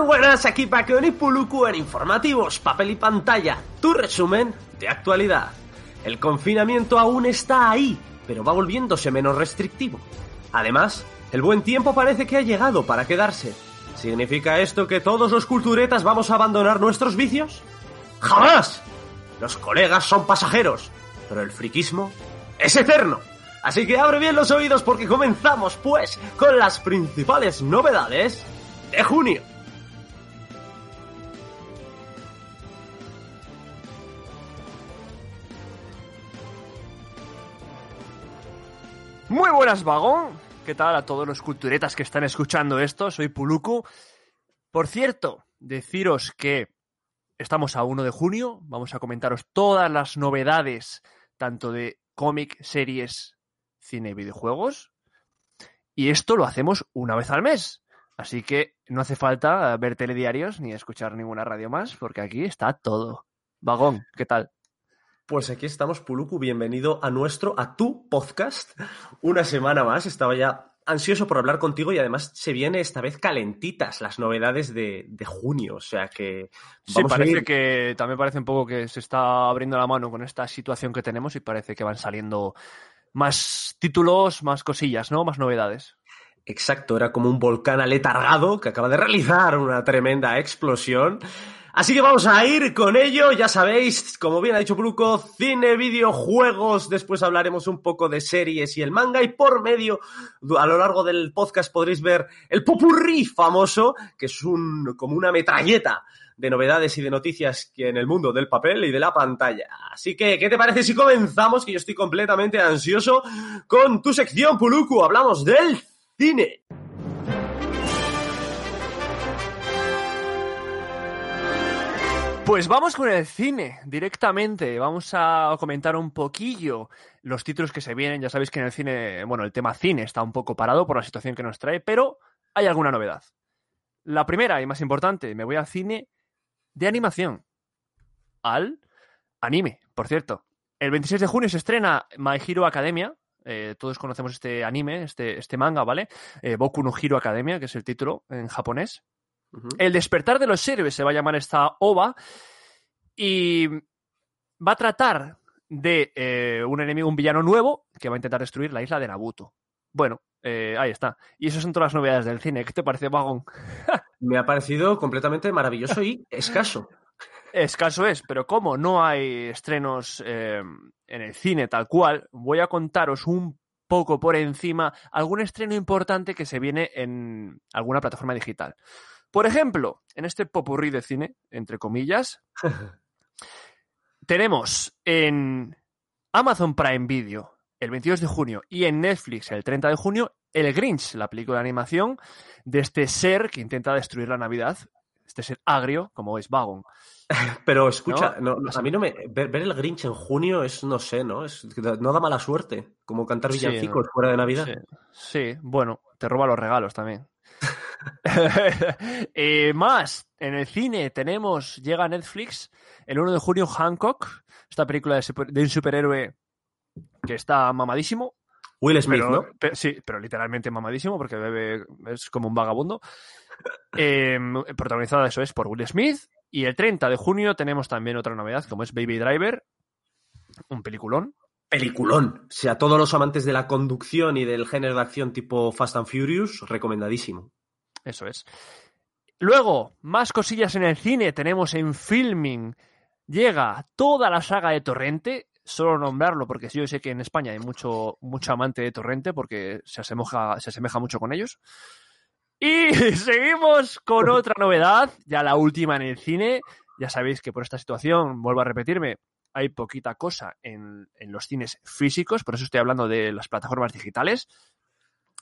Muy buenas, aquí Paco y Puluku en Informativos, Papel y Pantalla, tu resumen de actualidad. El confinamiento aún está ahí, pero va volviéndose menos restrictivo. Además, el buen tiempo parece que ha llegado para quedarse. ¿Significa esto que todos los culturetas vamos a abandonar nuestros vicios? ¡Jamás! Los colegas son pasajeros, pero el friquismo es eterno. Así que abre bien los oídos porque comenzamos, pues, con las principales novedades de junio. Muy buenas, vagón. ¿Qué tal a todos los culturetas que están escuchando esto? Soy Puluku. Por cierto, deciros que estamos a 1 de junio. Vamos a comentaros todas las novedades, tanto de cómic, series, cine videojuegos. Y esto lo hacemos una vez al mes. Así que no hace falta ver telediarios ni escuchar ninguna radio más, porque aquí está todo. Vagón, ¿qué tal? Pues aquí estamos, Puluku. Bienvenido a nuestro, a tu podcast. Una semana más. Estaba ya ansioso por hablar contigo y además se viene esta vez calentitas las novedades de, de junio. O sea que. Vamos sí, parece ir... que también parece un poco que se está abriendo la mano con esta situación que tenemos y parece que van saliendo más títulos, más cosillas, ¿no? Más novedades. Exacto, era como un volcán aletargado que acaba de realizar una tremenda explosión. Así que vamos a ir con ello, ya sabéis, como bien ha dicho Bruco, cine, videojuegos, después hablaremos un poco de series y el manga y por medio, a lo largo del podcast podréis ver el popurrí famoso, que es un, como una metralleta de novedades y de noticias que en el mundo del papel y de la pantalla. Así que, ¿qué te parece si comenzamos? Que yo estoy completamente ansioso con tu sección, Puluku. Hablamos del cine. Pues vamos con el cine directamente. Vamos a comentar un poquillo los títulos que se vienen. Ya sabéis que en el cine, bueno, el tema cine está un poco parado por la situación que nos trae, pero hay alguna novedad. La primera y más importante, me voy al cine de animación. Al anime, por cierto. El 26 de junio se estrena My Hero Academia. Eh, todos conocemos este anime, este, este manga, ¿vale? Eh, Boku no Hero Academia, que es el título en japonés. Uh -huh. El despertar de los héroes se va a llamar esta OVA y va a tratar de eh, un enemigo, un villano nuevo que va a intentar destruir la isla de Nabuto. Bueno, eh, ahí está. Y esas son todas las novedades del cine. ¿Qué te parece, Vagón? Me ha parecido completamente maravilloso y escaso. Escaso es, pero como no hay estrenos eh, en el cine tal cual, voy a contaros un poco por encima algún estreno importante que se viene en alguna plataforma digital. Por ejemplo, en este popurrí de cine, entre comillas, tenemos en Amazon Prime Video el 22 de junio y en Netflix el 30 de junio El Grinch, la película de animación de este ser que intenta destruir la Navidad, este ser agrio como es Vagon. Pero escucha, ¿no? No, a mí no me. Ver, ver, el Grinch en junio es, no sé, ¿no? Es, no da mala suerte. Como cantar villancicos sí, no. fuera de Navidad. Sí. sí, bueno, te roba los regalos también. eh, más, en el cine tenemos, llega a Netflix el 1 de junio Hancock, esta película de, super, de un superhéroe que está mamadísimo. Will Smith, pero, ¿no? Pero, sí, pero literalmente mamadísimo porque bebe, es como un vagabundo. Eh, protagonizada, eso es, por Will Smith. Y el 30 de junio tenemos también otra novedad, como es Baby Driver, un peliculón. Peliculón. O sea, todos los amantes de la conducción y del género de acción tipo Fast and Furious, recomendadísimo. Eso es. Luego, más cosillas en el cine. Tenemos en filming. Llega toda la saga de Torrente. Solo nombrarlo porque yo sé que en España hay mucho, mucho amante de Torrente porque se asemeja, se asemeja mucho con ellos. Y seguimos con otra novedad, ya la última en el cine. Ya sabéis que por esta situación, vuelvo a repetirme, hay poquita cosa en, en, los cines físicos, por eso estoy hablando de las plataformas digitales.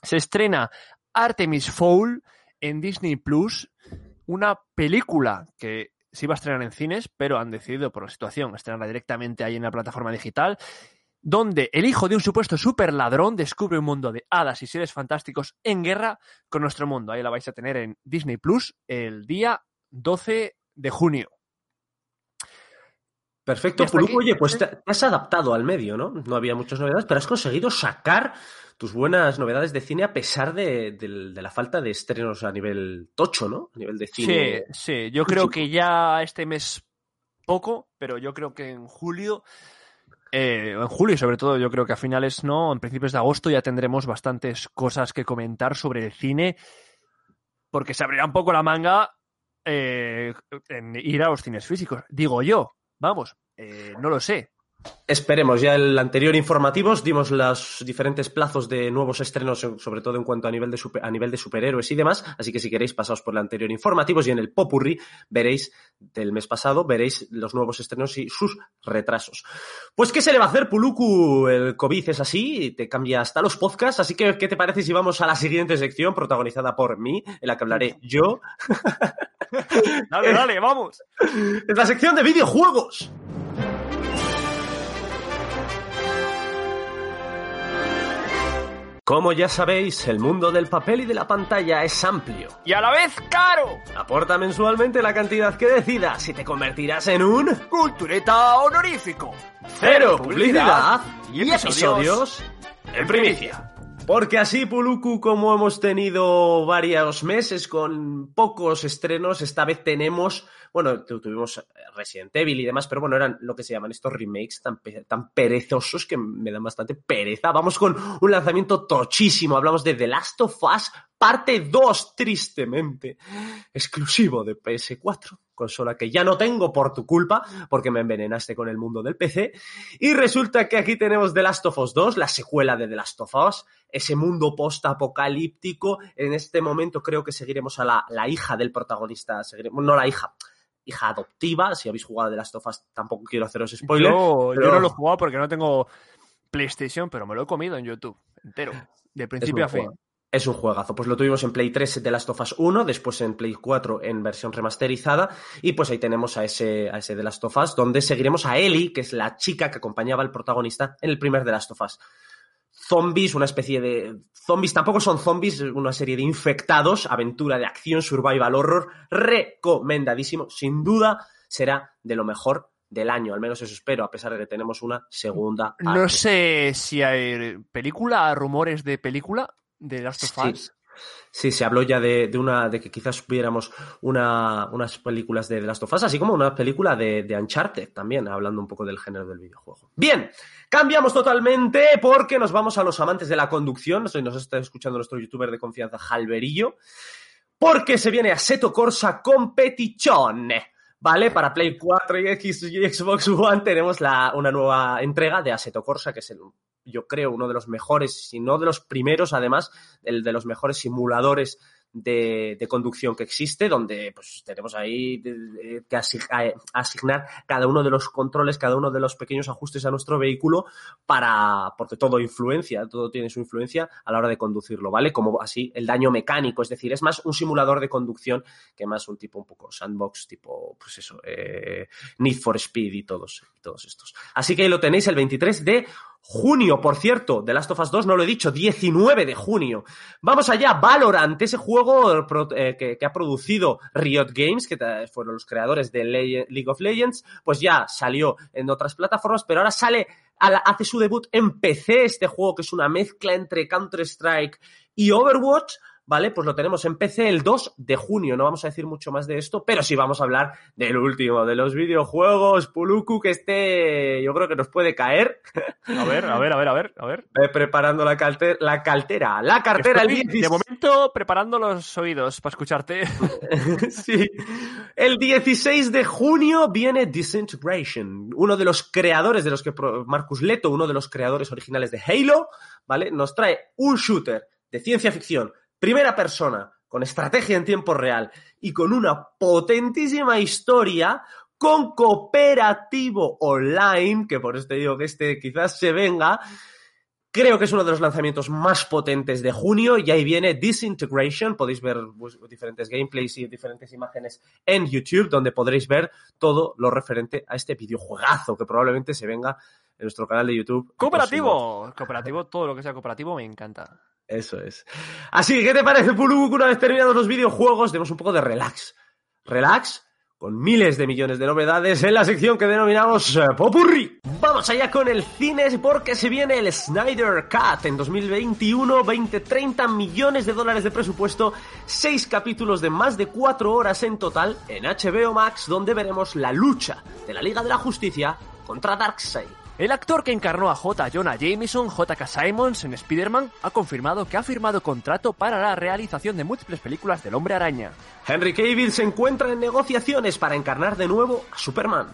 Se estrena Artemis Fowl en Disney Plus, una película que se iba a estrenar en cines, pero han decidido por la situación estrenarla directamente ahí en la plataforma digital, donde el hijo de un supuesto super ladrón descubre un mundo de hadas y seres fantásticos en guerra con nuestro mundo. Ahí la vais a tener en Disney Plus el día 12 de junio. Perfecto, Puluco. Oye, pues te, has adaptado al medio, ¿no? No había muchas novedades, pero has conseguido sacar tus buenas novedades de cine a pesar de, la falta de estrenos a nivel tocho, ¿no? A nivel de cine. Sí, sí. Yo creo que ya este mes poco, pero yo creo que en julio. Eh, en julio, sobre todo, yo creo que a finales, no, en principios de agosto ya tendremos bastantes cosas que comentar sobre el cine, porque se abrirá un poco la manga eh, en ir a los cines físicos. Digo yo, Vamos, eh, no lo sé. Esperemos, ya el anterior informativos dimos los diferentes plazos de nuevos estrenos, sobre todo en cuanto a nivel de, a nivel de superhéroes y demás, así que si queréis pasaos por el anterior informativos y en el Popurri veréis del mes pasado, veréis los nuevos estrenos y sus retrasos. Pues ¿qué se le va a hacer, Puluku? El COVID es así, te cambia hasta los podcasts, así que ¿qué te parece si vamos a la siguiente sección protagonizada por mí, en la que hablaré yo? dale, dale, vamos. Es la sección de videojuegos. Como ya sabéis, el mundo del papel y de la pantalla es amplio. Y a la vez caro. Aporta mensualmente la cantidad que decidas y te convertirás en un... Cultureta honorífico. Cero publicidad, y episodios en primicia. Porque así, Puluku, como hemos tenido varios meses con pocos estrenos, esta vez tenemos bueno, tuvimos Resident Evil y demás, pero bueno, eran lo que se llaman estos remakes tan, tan perezosos que me dan bastante pereza. Vamos con un lanzamiento tochísimo. Hablamos de The Last of Us parte 2, tristemente, exclusivo de PS4 consola que ya no tengo por tu culpa, porque me envenenaste con el mundo del PC. Y resulta que aquí tenemos The Last of Us 2, la secuela de The Last of Us, ese mundo post-apocalíptico. En este momento creo que seguiremos a la, la hija del protagonista, seguiremos, no la hija, hija adoptiva. Si habéis jugado de las tofas, tampoco quiero haceros spoilers. Yo, no lo he jugado porque no tengo PlayStation, pero me lo he comido en YouTube entero, de principio a fin. Es un juegazo. Pues lo tuvimos en Play 3 de Last of Us 1, después en Play 4 en versión remasterizada. Y pues ahí tenemos a ese, a ese The Last of Us, donde seguiremos a Ellie, que es la chica que acompañaba al protagonista en el primer The Last of Us zombies, una especie de zombies, tampoco son zombies, una serie de infectados, aventura de acción, survival horror, recomendadísimo, sin duda será de lo mejor del año, al menos eso espero, a pesar de que tenemos una segunda. No sé si hay película, rumores de película de Last of Us. Sí, se habló ya de, una, de que quizás viéramos una, unas películas de The Last of Us, así como una película de, de Uncharted también, hablando un poco del género del videojuego. Bien, cambiamos totalmente porque nos vamos a los amantes de la conducción. Nos, nos está escuchando nuestro youtuber de confianza, Jalverillo, porque se viene a Seto Corsa Competition. ¿vale? Para Play 4 y, X, y Xbox One tenemos la, una nueva entrega de Assetto Corsa, que es el yo creo, uno de los mejores, si no de los primeros, además, el de los mejores simuladores de, conducción que existe, donde pues tenemos ahí que asignar cada uno de los controles, cada uno de los pequeños ajustes a nuestro vehículo para, porque todo influencia, todo tiene su influencia a la hora de conducirlo, ¿vale? Como así el daño mecánico, es decir, es más un simulador de conducción que más un tipo un poco sandbox, tipo, pues eso, eh, Need for Speed y todos, y todos estos. Así que ahí lo tenéis el 23 de junio, por cierto, de Last of Us 2, no lo he dicho, 19 de junio. Vamos allá, Valorant, ese juego eh, que, ha producido Riot Games, que fueron los creadores de League of Legends, pues ya salió en otras plataformas, pero ahora sale, hace su debut en PC, este juego que es una mezcla entre Counter-Strike y Overwatch, ¿vale? Pues lo tenemos en PC el 2 de junio. No vamos a decir mucho más de esto, pero sí vamos a hablar del último, de los videojuegos, Puluku, que este yo creo que nos puede caer. A ver, a ver, a ver, a ver, a ver. preparando la, la caltera, la cartera el De momento preparando los oídos para escucharte. sí. El 16 de junio viene Disintegration, uno de los creadores de los que Marcus Leto, uno de los creadores originales de Halo, ¿vale? Nos trae un shooter de ciencia ficción primera persona, con estrategia en tiempo real y con una potentísima historia con cooperativo online, que por este digo que este quizás se venga, creo que es uno de los lanzamientos más potentes de junio y ahí viene Disintegration, podéis ver pues, diferentes gameplays y diferentes imágenes en YouTube donde podréis ver todo lo referente a este videojuegazo que probablemente se venga en nuestro canal de YouTube. Cooperativo, cooperativo, todo lo que sea cooperativo me encanta. Eso es. Así que, ¿qué te parece, Puluk? Una vez terminados los videojuegos, demos un poco de relax. Relax con miles de millones de novedades en la sección que denominamos eh, Popurri. Vamos allá con el cine porque se viene el Snyder Cut en 2021, 20, 30 millones de dólares de presupuesto, 6 capítulos de más de 4 horas en total en HBO Max donde veremos la lucha de la Liga de la Justicia contra Darkseid. El actor que encarnó a J. Jonah Jameson, J.K. Simons en Spider-Man, ha confirmado que ha firmado contrato para la realización de múltiples películas del Hombre Araña. Henry Cavill se encuentra en negociaciones para encarnar de nuevo a Superman.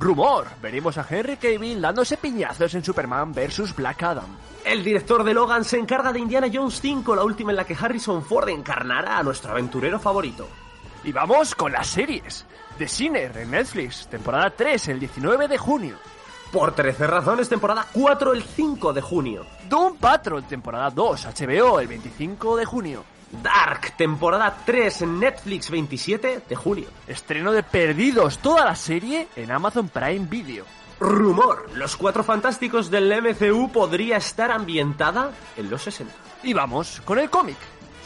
Rumor, veremos a Henry Cavill dándose piñazos en Superman vs. Black Adam. El director de Logan se encarga de Indiana Jones 5, la última en la que Harrison Ford encarnará a nuestro aventurero favorito. Y vamos con las series. The Sinner en Netflix, temporada 3, el 19 de junio. Por 13 razones, temporada 4 el 5 de junio. Doom Patrol, temporada 2, HBO, el 25 de junio. Dark, temporada 3 en Netflix 27 de junio. Estreno de Perdidos, toda la serie en Amazon Prime Video. Rumor, Los Cuatro Fantásticos del MCU podría estar ambientada en los 60. Y vamos con el cómic.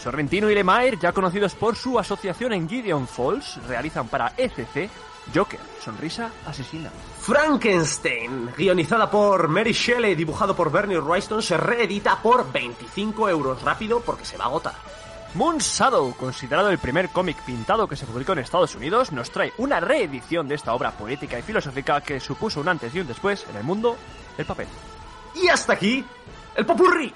Sorrentino y Lemire, ya conocidos por su asociación en Gideon Falls, realizan para ECC Joker, sonrisa asesina. Frankenstein, guionizada por Mary Shelley, dibujado por Bernie Wrightson, se reedita por 25 euros rápido porque se va a agotar. Moon Shadow, considerado el primer cómic pintado que se publicó en Estados Unidos, nos trae una reedición de esta obra poética y filosófica que supuso un antes y un después en el mundo del papel. Y hasta aquí, el popurrí.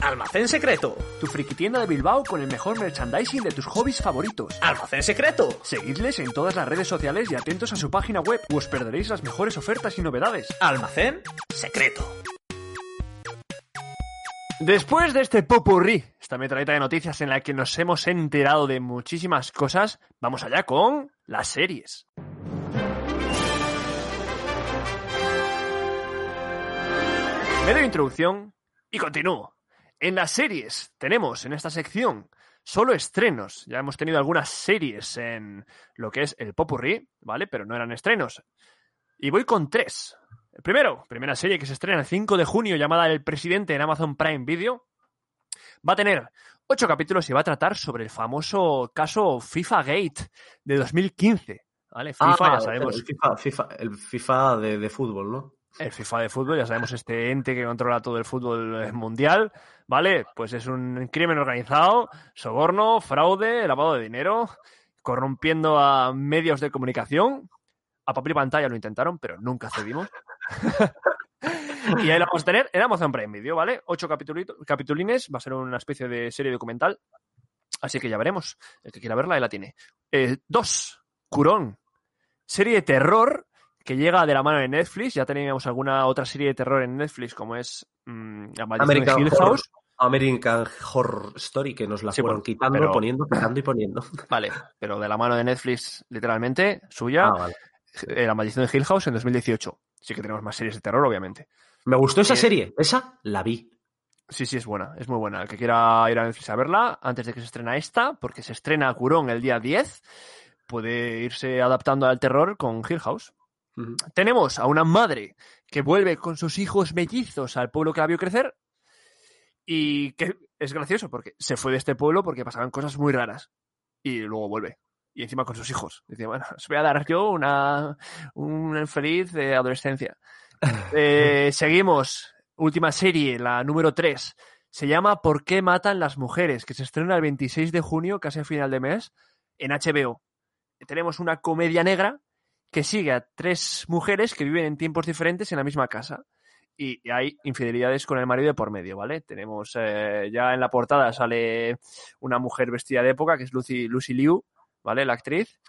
Almacén Secreto. Tu friki tienda de Bilbao con el mejor merchandising de tus hobbies favoritos. Almacén Secreto. Seguidles en todas las redes sociales y atentos a su página web o os perderéis las mejores ofertas y novedades. Almacén Secreto. Después de este popurrí, esta metralleta de noticias en la que nos hemos enterado de muchísimas cosas, vamos allá con las series. Me doy introducción y continúo. En las series tenemos en esta sección solo estrenos. Ya hemos tenido algunas series en lo que es el Popurrí, ¿vale? Pero no eran estrenos. Y voy con tres. El primero, primera serie que se estrena el 5 de junio llamada El Presidente en Amazon Prime Video. Va a tener ocho capítulos y va a tratar sobre el famoso caso FIFA Gate de 2015. ¿Vale? FIFA, Ah, ya sabemos. El FIFA, FIFA- el FIFA de, de fútbol, ¿no? El FIFA de fútbol, ya sabemos, este ente que controla todo el fútbol mundial, ¿vale? Pues es un crimen organizado, soborno, fraude, lavado de dinero, corrompiendo a medios de comunicación. A papel y pantalla lo intentaron, pero nunca cedimos. y ahí lo vamos a tener en Amazon Prime Video, ¿vale? Ocho capitulines, va a ser una especie de serie documental. Así que ya veremos. El que quiera verla, ahí la tiene. Eh, dos, Curón. Serie de terror que llega de la mano de Netflix. Ya teníamos alguna otra serie de terror en Netflix, como es mm, Maldición American Hill Horror. House. American Horror Story, que nos la Sí, fueron quitando, pero- poniendo, quitando y poniendo. Vale, pero de la mano de Netflix, literalmente, suya. Ah, vale. eh, La Maldición de Hill House en 2018. Sí que tenemos más series de terror, obviamente. Me gustó esa Eh, serie, esa la vi. Sí, sí, es buena, es muy buena. El que quiera ir a Netflix a verla, antes de que se estrena esta, porque se estrena Curón el día 10, puede irse adaptando al terror con Hill House. Tenemos a una madre que vuelve con sus hijos mellizos al pueblo que la vio crecer y que es gracioso porque se fue de este pueblo porque pasaban cosas muy raras y luego vuelve. Y encima con sus hijos. Dice, bueno, os voy a dar yo una, un feliz de adolescencia. Eh, seguimos. Última serie, la número 3. Se llama ¿Por qué matan las mujeres? Que se estrena el 26 de junio, casi a final de mes, en HBO. Tenemos una comedia negra que sigue a tres mujeres que viven en tiempos diferentes en la misma casa. Y hay infidelidades con el marido de por medio, ¿vale? Tenemos eh, ya en la portada sale una mujer vestida de época, que es Lucy, Lucy Liu, ¿vale? La actriz,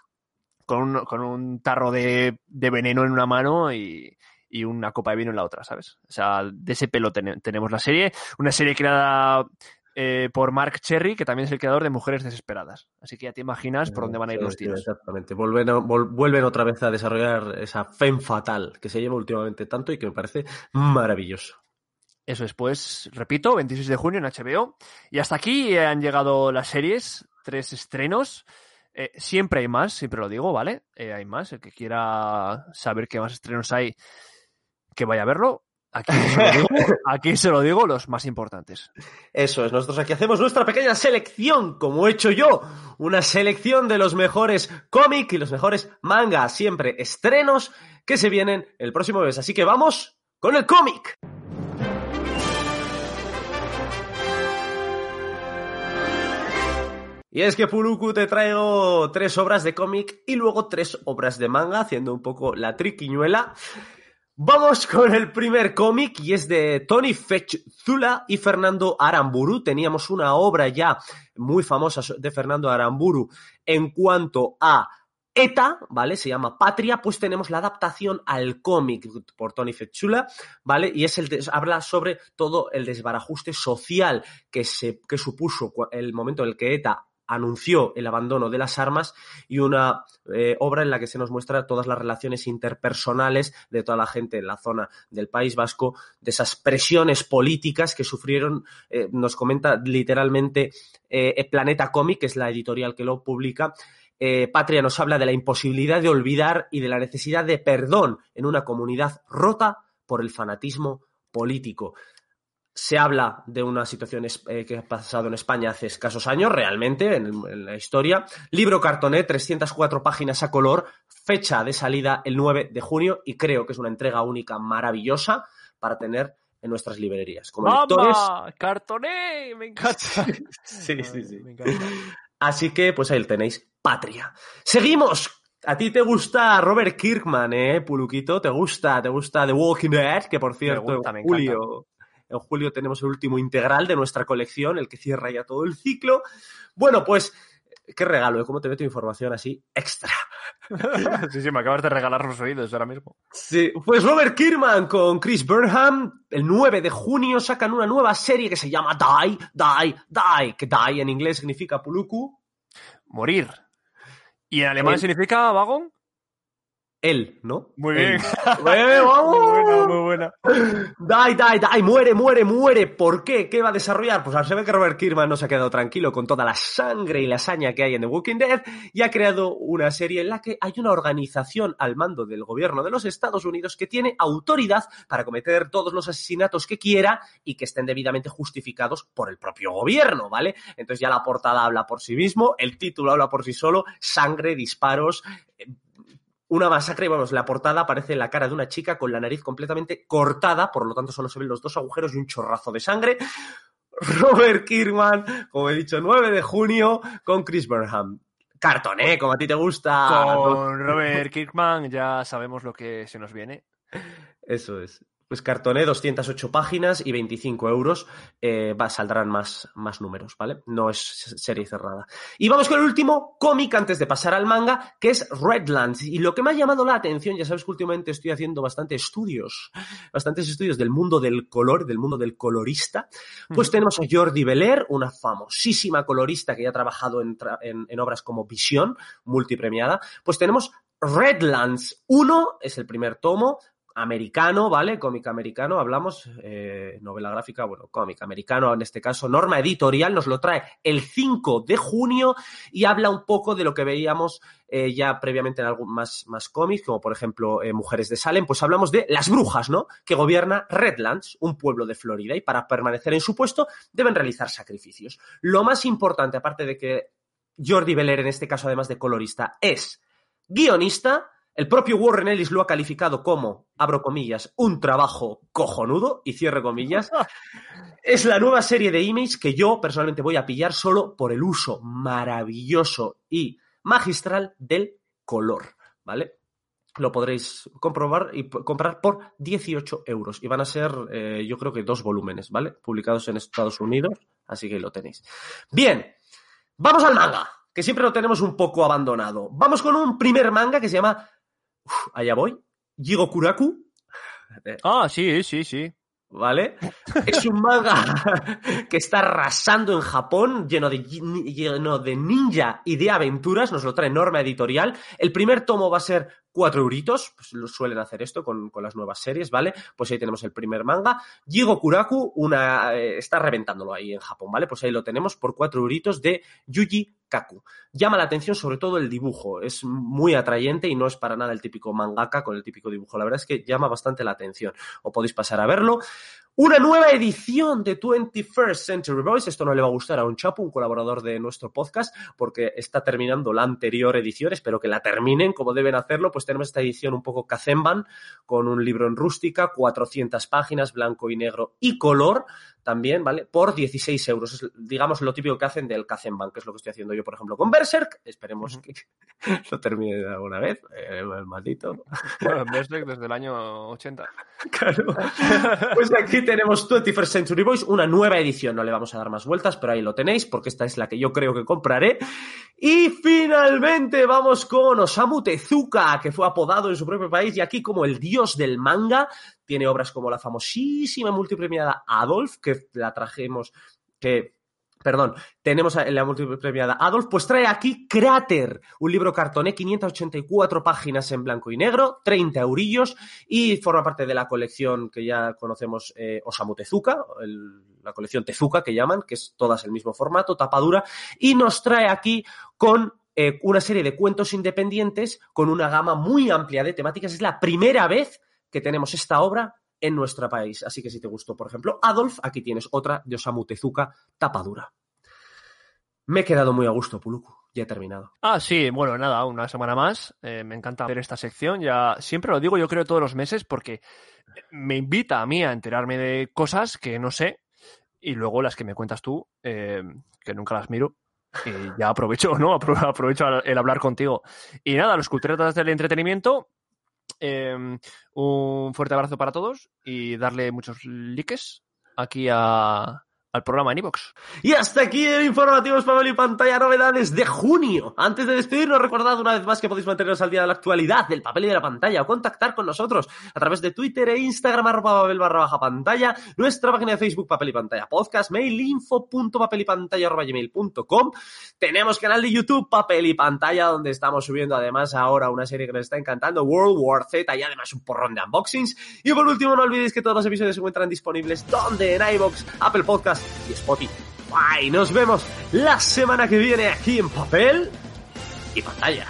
con un, con un tarro de, de veneno en una mano y, y una copa de vino en la otra, ¿sabes? O sea, de ese pelo ten- tenemos la serie. Una serie creada eh, por Mark Cherry, que también es el creador de Mujeres Desesperadas. Así que ya te imaginas por dónde van a ir los tiros. exactamente. Vuelven, a- vol- vuelven otra vez a desarrollar esa femme fatal que se lleva últimamente tanto y que me parece maravilloso. Eso es, pues, repito, 26 de junio en HBO. Y hasta aquí han llegado las series, tres estrenos. Eh, siempre hay más, siempre lo digo, ¿vale? Eh, hay más. El que quiera saber qué más estrenos hay, que vaya a verlo. Aquí se, lo digo, aquí se lo digo los más importantes. Eso es, nosotros aquí hacemos nuestra pequeña selección, como he hecho yo, una selección de los mejores cómics y los mejores mangas, siempre estrenos que se vienen el próximo mes. Así que vamos con el cómic. Y es que Puluku te traigo tres obras de cómic y luego tres obras de manga, haciendo un poco la triquiñuela. Vamos con el primer cómic y es de Tony Zula y Fernando Aramburu. Teníamos una obra ya muy famosa de Fernando Aramburu en cuanto a ETA, ¿vale? Se llama Patria, pues tenemos la adaptación al cómic por Tony Fechula, ¿vale? Y es el habla sobre todo el desbarajuste social que, se, que supuso el momento en el que ETA anunció el abandono de las armas y una eh, obra en la que se nos muestra todas las relaciones interpersonales de toda la gente en la zona del País Vasco, de esas presiones políticas que sufrieron, eh, nos comenta literalmente eh, Planeta Comic, que es la editorial que lo publica, Patria nos habla de la imposibilidad de olvidar y de la necesidad de perdón en una comunidad rota por el fanatismo político. Se habla de una situación eh, que ha pasado en España hace escasos años, realmente, en, la historia. Libro cartoné, 304 páginas a color, fecha de salida el 9 de junio y creo que es una entrega única maravillosa para tener en nuestras librerías. Como lectores... ¡Cartoné! ¡Me encanta! sí, sí, sí. Me encanta. Así que, pues ahí tenéis, Patria. ¡Seguimos! A ti te gusta Robert Kirkman, ¿eh, Puluquito? ¿Te gusta? ¿Te gusta The Walking Dead? Que, por cierto, Julio en julio tenemos el último integral de nuestra colección, el que cierra ya todo el ciclo. Bueno, pues qué regalo, ¿eh? ¿Cómo te meto información así extra? sí, sí, me acabas de regalar los oídos ahora mismo. Sí, pues Robert Kierman con Chris Burnham, el 9 de junio sacan una nueva serie que se llama Die, Die, Die, que Die en inglés significa puluku. Morir. ¿Y en alemán significa vagón? Él, ¿no? Muy bien. vamos. Muy buena, muy buena. Die, die, die, muere, muere, muere. ¿Por qué? ¿Qué va a desarrollar? Pues al saber que Robert Kirkman no se ha quedado tranquilo con toda la sangre y la hazaña que hay en The Walking Dead y ha creado una serie en la que hay una organización al mando del gobierno de los Estados Unidos que tiene autoridad para cometer todos los asesinatos que quiera y que estén debidamente justificados por el propio gobierno, ¿vale? Entonces ya la portada habla por sí mismo, el título habla por sí solo, sangre, disparos, una masacre, vamos, la portada aparece la cara de una chica con la nariz completamente cortada, por lo tanto solo se ven los dos agujeros y un chorrazo de sangre. Robert Kirkman, como he dicho, 9 de junio con Chris Burnham. Cartoné, como a ti te gusta. Con Robert Kirkman ya sabemos lo que se nos viene. Eso es. Pues cartoné 208 páginas y 25 euros. Eh, va, saldrán más, más números, ¿vale? No es serie cerrada. Y vamos con el último cómic antes de pasar al manga, que es Redlands. Y lo que me ha llamado la atención, ya sabes que últimamente estoy haciendo bastantes estudios, bastantes estudios del mundo del color, del mundo del colorista. Pues tenemos a Jordi Belair, una famosísima colorista que ya ha trabajado en, en, en obras como Visión, multipremiada. Pues tenemos Redlands 1, es el primer tomo, americano, ¿vale? Cómic americano, hablamos, eh, novela gráfica, bueno, cómic americano en este caso, Norma Editorial nos lo trae el 5 de junio y habla un poco de lo que veíamos eh, ya previamente en algún más, más cómics, como por ejemplo eh, Mujeres de Salem, pues hablamos de las brujas, ¿no? Que gobierna Redlands, un pueblo de Florida, y para permanecer en su puesto deben realizar sacrificios. Lo más importante, aparte de que Jordi Beller, en este caso además de colorista, es guionista, el propio Warren Ellis lo ha calificado como, abro comillas, un trabajo cojonudo, y cierre comillas. es la nueva serie de Image que yo personalmente voy a pillar solo por el uso maravilloso y magistral del color, ¿vale? Lo podréis comprobar y comprar por 18 euros. Y van a ser, eh, yo creo que dos volúmenes, ¿vale? Publicados en Estados Unidos, así que lo tenéis. Bien, vamos al manga, que siempre lo tenemos un poco abandonado. Vamos con un primer manga que se llama allá voy. Jigo Kuraku. Ah, sí, sí, sí. ¿Vale? Es un manga que está arrasando en Japón, lleno de, lleno de ninja y de aventuras. Nos lo trae Norma Editorial. El primer tomo va a ser cuatro euritos, pues lo suelen hacer esto con, con, las nuevas series, ¿vale? Pues ahí tenemos el primer manga. Jigo Kuraku, una, eh, está reventándolo ahí en Japón, ¿vale? Pues ahí lo tenemos por cuatro euritos de Yuji Kaku. Llama la atención sobre todo el dibujo, es muy atrayente y no es para nada el típico mangaka con el típico dibujo. La verdad es que llama bastante la atención. O podéis pasar a verlo. Una nueva edición de 21st Century Boys. Esto no le va a gustar a un Chapu, un colaborador de nuestro podcast, porque está terminando la anterior edición. Espero que la terminen como deben hacerlo. Pues tenemos esta edición un poco Kazemban, con un libro en rústica, 400 páginas, blanco y negro y color también, ¿vale? Por 16 euros. Es, digamos, lo típico que hacen del Kazemban, que es lo que estoy haciendo yo, por ejemplo, con Berserk. Esperemos que lo termine de alguna vez. Eh, el maldito. Bueno, Berserk desde el año 80. Claro. Pues aquí tenemos 21st Century Boys, una nueva edición. No le vamos a dar más vueltas, pero ahí lo tenéis, porque esta es la que yo creo que compraré. Y finalmente vamos con Osamu Tezuka, que fue apodado en su propio país y aquí como el dios del manga. Tiene obras como la famosísima multipremiada Adolf, que la trajimos, que perdón, tenemos la multipremiada Adolf, pues trae aquí Cráter, un libro cartoné, 584 páginas en blanco y negro, 30 eurillos, y forma parte de la colección que ya conocemos, eh, Osamu Tezuka, la colección Tezuka que llaman, que es todas el mismo formato, tapadura, y nos trae aquí con eh, una serie de cuentos independientes con una gama muy amplia de temáticas. Es la primera vez que tenemos esta obra en nuestro país. Así que si te gustó, por ejemplo, Adolf, aquí tienes otra de Osamu Tezuka, tapadura. Me he quedado muy a gusto, Puluku. Ya he terminado. Ah, sí, bueno, nada, una semana más. Eh, me encanta ver esta sección. Ya siempre lo digo, yo creo, todos los meses, porque me invita a mí a enterarme de cosas que no sé. Y luego las que me cuentas tú, eh, que nunca las miro. Ya aprovecho, ¿no? Aprovecho el hablar contigo. Y nada, los culturetas del entretenimiento. Eh, un fuerte abrazo para todos y darle muchos likes aquí a, al programa en iVoox. Y hasta aquí el informativo papel y pantalla novedades de junio. Antes de despedirnos, recordad una vez más que podéis manteneros al día de la actualidad del papel y de la pantalla o contactar con nosotros a través de Twitter e Instagram arroba papel barra baja pantalla, nuestra página de Facebook papel y pantalla podcast, mail info punto papel y pantalla arroba gmail.com. Tenemos canal de YouTube papel y pantalla donde estamos subiendo además ahora una serie que nos está encantando, World War Z y además un porrón de unboxings. Y por último, no olvidéis que todos los episodios se encuentran disponibles donde en iVoox, Apple Podcast y Spotify. Nos vemos la semana que viene aquí en papel y pantalla.